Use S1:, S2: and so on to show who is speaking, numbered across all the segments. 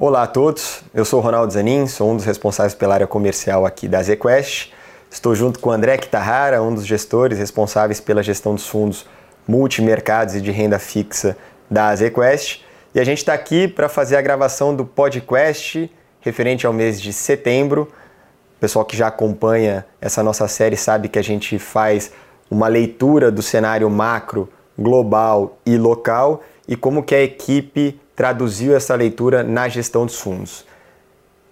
S1: Olá a todos, eu sou Ronaldo Zanin, sou um dos responsáveis pela área comercial aqui da ZQuest. Estou junto com André Kitahara, um dos gestores responsáveis pela gestão dos fundos multimercados e de renda fixa da ZQuest. E a gente está aqui para fazer a gravação do podcast referente ao mês de setembro. O pessoal que já acompanha essa nossa série sabe que a gente faz uma leitura do cenário macro, global e local e como que a equipe traduziu essa leitura na gestão dos fundos.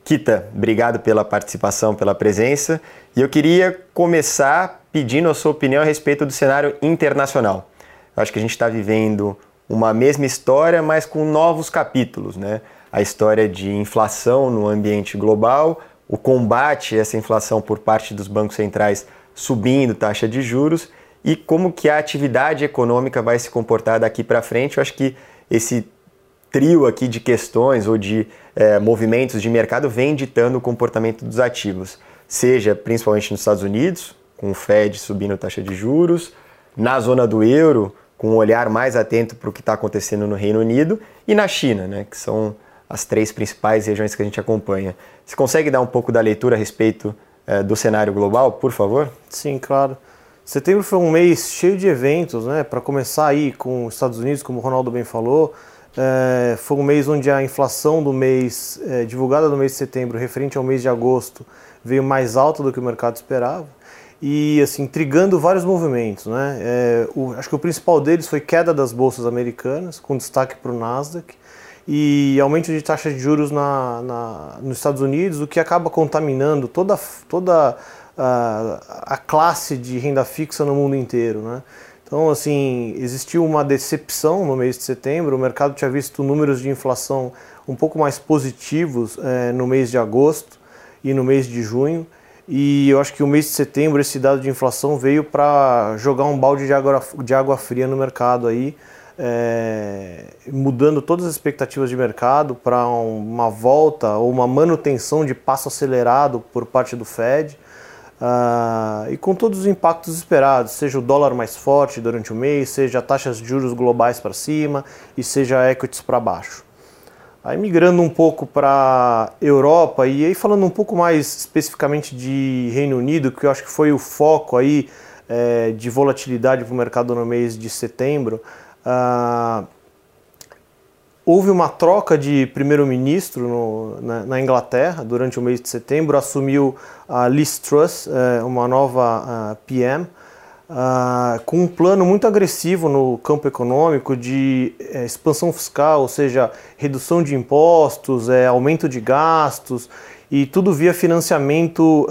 S1: Kita, obrigado pela participação, pela presença. E eu queria começar pedindo a sua opinião a respeito do cenário internacional. Eu acho que a gente está vivendo uma mesma história, mas com novos capítulos, né? A história de inflação no ambiente global, o combate a essa inflação por parte dos bancos centrais subindo taxa de juros e como que a atividade econômica vai se comportar daqui para frente. Eu acho que esse trio aqui de questões ou de é, movimentos de mercado vem ditando o comportamento dos ativos, seja principalmente nos Estados Unidos, com o Fed subindo taxa de juros, na zona do euro, com um olhar mais atento para o que está acontecendo no Reino Unido, e na China, né, que são as três principais regiões que a gente acompanha. Você consegue dar um pouco da leitura a respeito é, do cenário global, por favor?
S2: Sim, claro. Setembro foi um mês cheio de eventos, né? Para começar aí com os Estados Unidos, como o Ronaldo bem falou, é, foi um mês onde a inflação do mês, é, divulgada no mês de setembro, referente ao mês de agosto, veio mais alta do que o mercado esperava. E assim, intrigando vários movimentos. Né? É, o, acho que o principal deles foi queda das bolsas americanas, com destaque para o Nasdaq, e aumento de taxa de juros na, na, nos Estados Unidos, o que acaba contaminando toda, toda a, a classe de renda fixa no mundo inteiro. Né? Então, assim, existiu uma decepção no mês de setembro. O mercado tinha visto números de inflação um pouco mais positivos é, no mês de agosto e no mês de junho. E eu acho que o mês de setembro, esse dado de inflação veio para jogar um balde de água, de água fria no mercado aí, é, mudando todas as expectativas de mercado para uma volta ou uma manutenção de passo acelerado por parte do Fed. Uh, e com todos os impactos esperados, seja o dólar mais forte durante o mês, seja taxas de juros globais para cima e seja equities para baixo. Aí migrando um pouco para Europa e aí falando um pouco mais especificamente de Reino Unido, que eu acho que foi o foco aí é, de volatilidade para o mercado no mês de setembro. Uh, Houve uma troca de primeiro-ministro na, na, Inglaterra durante o mês de setembro. Assumiu a Liz Truss, é, uma nova PM, com um plano muito agressivo no campo econômico de é, expansão fiscal, ou seja, redução de impostos, aumento de gastos e tudo via financiamento,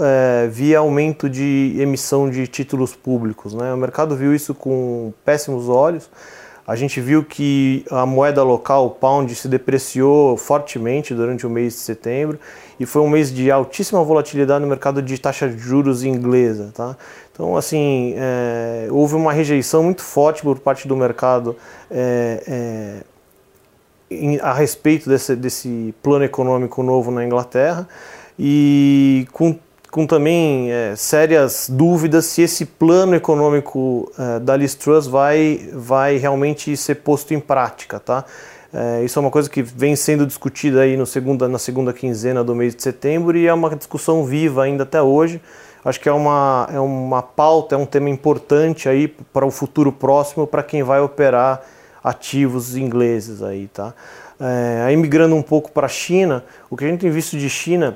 S2: via aumento de emissão de títulos públicos. Né? O mercado viu isso com péssimos olhos. A gente viu que a moeda local, o pound, se depreciou fortemente durante o mês de setembro e foi um mês de altíssima volatilidade no mercado de taxa de juros inglesa. Tá? Então, assim, é, houve uma rejeição muito forte por parte do mercado é, é, em, a respeito desse, desse plano econômico novo na Inglaterra e com com também é, sérias dúvidas se esse plano econômico é, da Liz Truss vai, vai realmente ser posto em prática, tá? É, isso é uma coisa que vem sendo discutida aí no segunda, na segunda quinzena do mês de setembro e é uma discussão viva ainda até hoje. Acho que é uma, é uma pauta, é um tema importante aí para o futuro próximo para quem vai operar ativos ingleses aí, tá? É, aí migrando um pouco para a China, o que a gente tem visto de China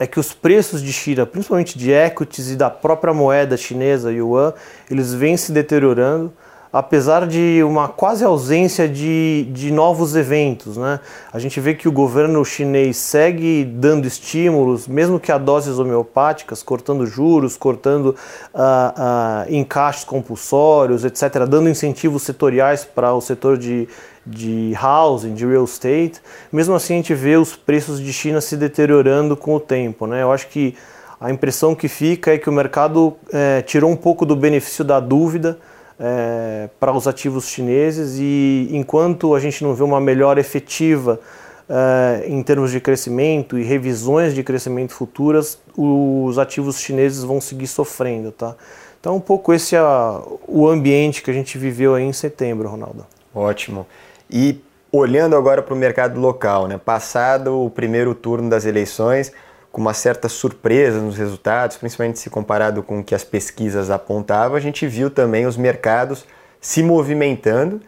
S2: é que os preços de China, principalmente de equities e da própria moeda chinesa, yuan, eles vêm se deteriorando, apesar de uma quase ausência de, de novos eventos. Né? A gente vê que o governo chinês segue dando estímulos, mesmo que a doses homeopáticas, cortando juros, cortando uh, uh, encaixes compulsórios, etc., dando incentivos setoriais para o setor de de housing, de real estate, mesmo assim a gente vê os preços de China se deteriorando com o tempo. Né? Eu acho que a impressão que fica é que o mercado é, tirou um pouco do benefício da dúvida é, para os ativos chineses e enquanto a gente não vê uma melhora efetiva é, em termos de crescimento e revisões de crescimento futuras, os ativos chineses vão seguir sofrendo. Tá? Então um pouco esse é o ambiente que a gente viveu aí em setembro, Ronaldo.
S1: Ótimo. E olhando agora para o mercado local, né? passado o primeiro turno das eleições, com uma certa surpresa nos resultados, principalmente se comparado com o que as pesquisas apontavam, a gente viu também os mercados se movimentando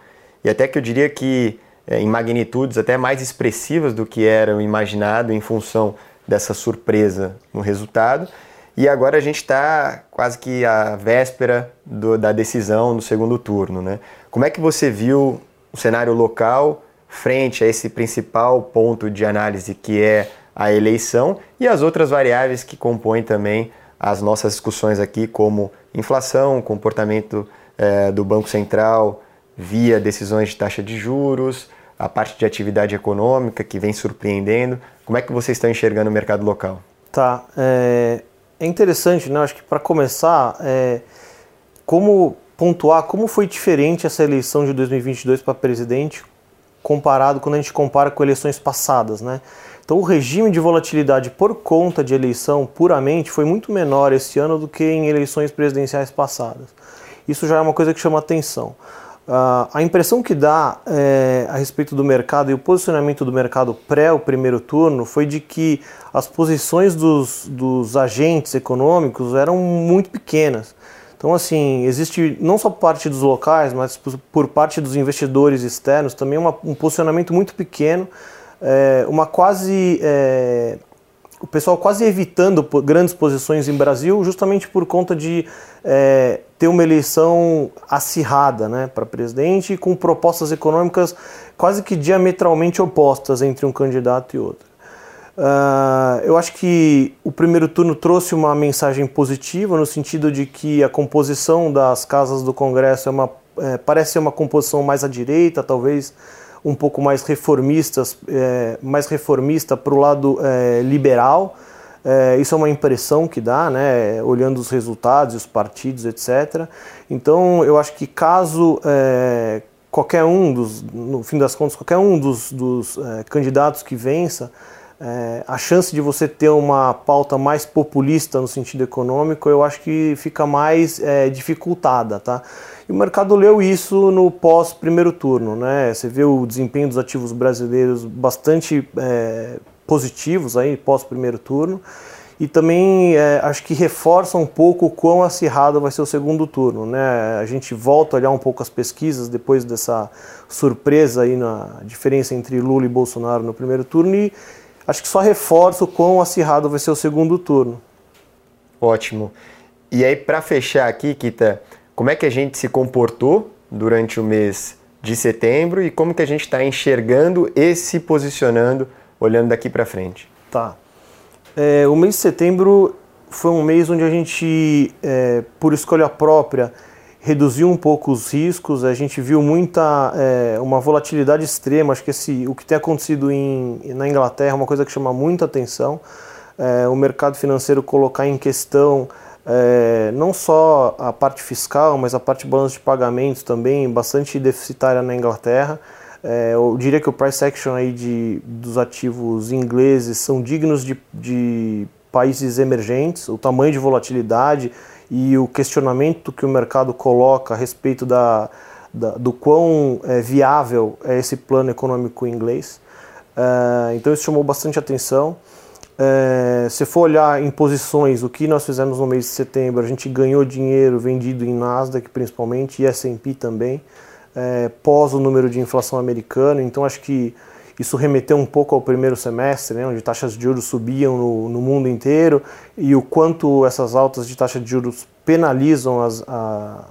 S1: e até que eu diria que é, em magnitudes até mais expressivas do que eram imaginado em função dessa surpresa no resultado. E agora a gente está quase que à véspera do, da decisão no segundo turno. Né? Como é que você viu o cenário local frente a esse principal ponto de análise que é a eleição e as outras variáveis que compõem também as nossas discussões aqui, como inflação, comportamento é, do Banco Central via decisões de taxa de juros, a parte de atividade econômica que vem surpreendendo. Como é que vocês estão enxergando o mercado local?
S2: Tá, é, é interessante, né? Acho que para começar, é, como pontuar como foi diferente essa eleição de 2022 para presidente comparado quando a gente compara com eleições passadas, né? Então o regime de volatilidade por conta de eleição puramente foi muito menor esse ano do que em eleições presidenciais passadas. Isso já é uma coisa que chama atenção. Uh, a impressão que dá é, a respeito do mercado e o posicionamento do mercado pré o primeiro turno foi de que as posições dos, dos agentes econômicos eram muito pequenas. Então, assim, existe não só por parte dos locais, mas por parte dos investidores externos também uma, um posicionamento muito pequeno, é, uma quase. É, o pessoal quase evitando grandes posições em Brasil, justamente por conta de é, ter uma eleição acirrada né, para presidente, com propostas econômicas quase que diametralmente opostas entre um candidato e outro. Uh, eu acho que o primeiro turno trouxe uma mensagem positiva no sentido de que a composição das casas do Congresso é uma, é, parece ser uma composição mais à direita, talvez um pouco mais reformistas, é, mais reformista para o lado é, liberal. É, isso é uma impressão que dá, né, olhando os resultados, os partidos, etc. Então, eu acho que caso é, qualquer um dos, no fim das contas, qualquer um dos, dos é, candidatos que vença é, a chance de você ter uma pauta mais populista no sentido econômico, eu acho que fica mais é, dificultada, tá? E o mercado leu isso no pós primeiro turno, né? Você vê o desempenho dos ativos brasileiros bastante é, positivos aí pós primeiro turno e também é, acho que reforça um pouco o quão acirrado vai ser o segundo turno. Né? A gente volta a olhar um pouco as pesquisas depois dessa surpresa aí na diferença entre Lula e Bolsonaro no primeiro turno e acho que só reforça o quão acirrado vai ser o segundo turno.
S1: Ótimo. E aí, para fechar aqui, Kita, como é que a gente se comportou durante o mês de setembro e como que a gente está enxergando e se posicionando olhando daqui para frente?
S2: Tá. É, o mês de setembro foi um mês onde a gente, é, por escolha própria, reduziu um pouco os riscos. A gente viu muita é, uma volatilidade extrema. Acho que esse, o que tem acontecido em, na Inglaterra é uma coisa que chama muita atenção. É, o mercado financeiro colocar em questão é, não só a parte fiscal, mas a parte de balanço de pagamentos também bastante deficitária na Inglaterra. Eu diria que o price action aí de, dos ativos ingleses são dignos de, de países emergentes. O tamanho de volatilidade, e o questionamento que o mercado coloca a respeito da, da do quão é, viável é esse plano econômico inglês. É, então isso chamou bastante atenção. É, se for olhar em posições, o que nós fizemos no mês de setembro, a gente ganhou dinheiro vendido em Nasdaq principalmente e S&P também, é, pós o número de inflação americano. Então acho que isso remeteu um pouco ao primeiro semestre, né, onde taxas de juros subiam no, no, mundo inteiro e o quanto essas altas de taxa de juros penalizam as, a,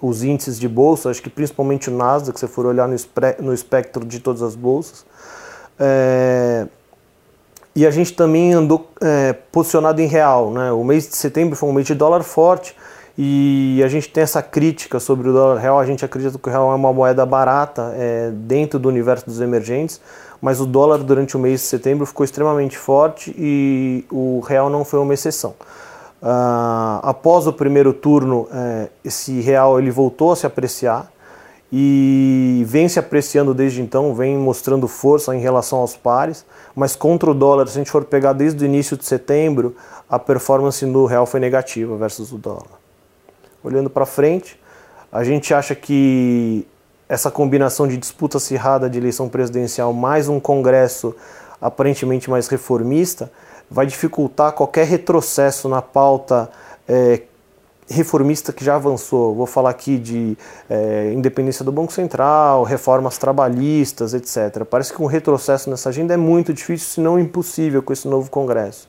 S2: os índices de bolsa, acho que principalmente o Nasdaq, se for olhar no, no espectro de todas as bolsas. É, e a gente também andou é, posicionado em real. Né? O mês de setembro foi um mês de dólar forte e a gente tem essa crítica sobre o dólar real. A gente acredita que o real é uma moeda barata é, dentro do universo dos emergentes mas o dólar durante o mês de setembro ficou extremamente forte e o real não foi uma exceção. Uh, após o primeiro turno, uh, esse real ele voltou a se apreciar e vem se apreciando desde então, vem mostrando força em relação aos pares, mas contra o dólar, se a gente for pegar desde o início de setembro, a performance no real foi negativa versus o dólar. Olhando para frente, a gente acha que essa combinação de disputa acirrada de eleição presidencial mais um Congresso aparentemente mais reformista vai dificultar qualquer retrocesso na pauta é, reformista que já avançou. Vou falar aqui de é, independência do Banco Central, reformas trabalhistas, etc. Parece que um retrocesso nessa agenda é muito difícil, se não impossível, com esse novo Congresso.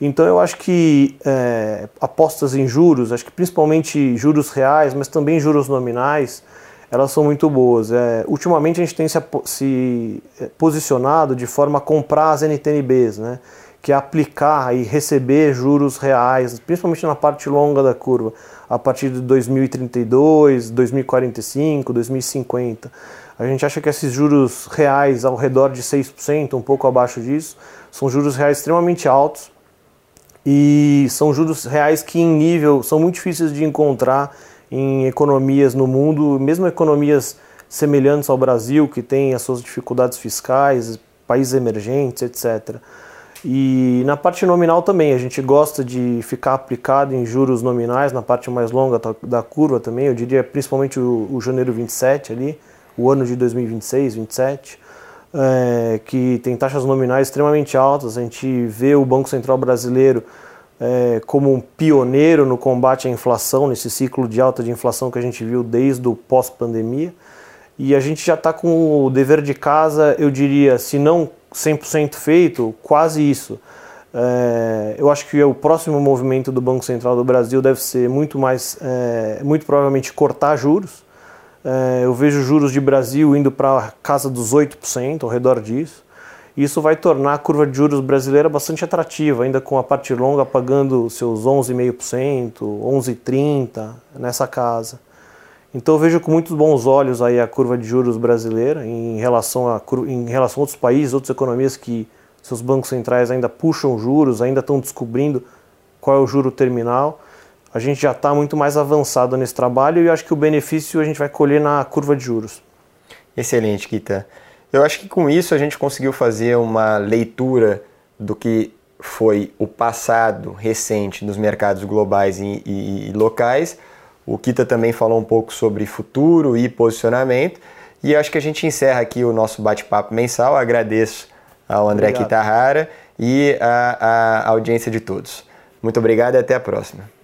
S2: Então eu acho que é, apostas em juros, acho que principalmente juros reais, mas também juros nominais, elas são muito boas. É, ultimamente a gente tem se, se, é, posicionado de forma a comprar as NTNBs, né? que é aplicar e receber juros reais, principalmente na parte longa da curva, a partir de 2032, 2045, 2050. A gente acha que esses juros reais ao redor de 6%, um pouco abaixo disso, são juros reais extremamente altos e são juros reais que em nível são muito difíceis de encontrar em economias no mundo, mesmo economias semelhantes ao Brasil, que têm as suas dificuldades fiscais, países emergentes, etc. E na parte nominal também, a gente gosta de ficar aplicado em juros nominais, na parte mais longa da curva também, eu diria principalmente o, o janeiro 27 ali, o ano de 2026, 27, é, que tem taxas nominais extremamente altas, a gente vê o Banco Central Brasileiro é, como um pioneiro no combate à inflação, nesse ciclo de alta de inflação que a gente viu desde o pós-pandemia. E a gente já está com o dever de casa, eu diria, se não 100% feito, quase isso. É, eu acho que o próximo movimento do Banco Central do Brasil deve ser muito mais, é, muito provavelmente cortar juros. É, eu vejo juros de Brasil indo para casa dos 8%, ao redor disso. Isso vai tornar a curva de juros brasileira bastante atrativa, ainda com a parte longa pagando seus 11,5%, 11,30% nessa casa. Então eu vejo com muitos bons olhos aí a curva de juros brasileira em relação a, em relação a outros países, outras economias que seus bancos centrais ainda puxam juros, ainda estão descobrindo qual é o juro terminal. A gente já está muito mais avançado nesse trabalho e acho que o benefício a gente vai colher na curva de juros.
S1: Excelente, Kita. Eu acho que com isso a gente conseguiu fazer uma leitura do que foi o passado recente dos mercados globais e, e, e locais. O Kita também falou um pouco sobre futuro e posicionamento. E acho que a gente encerra aqui o nosso bate-papo mensal. agradeço ao André obrigado. Kitahara e a audiência de todos. Muito obrigado e até a próxima.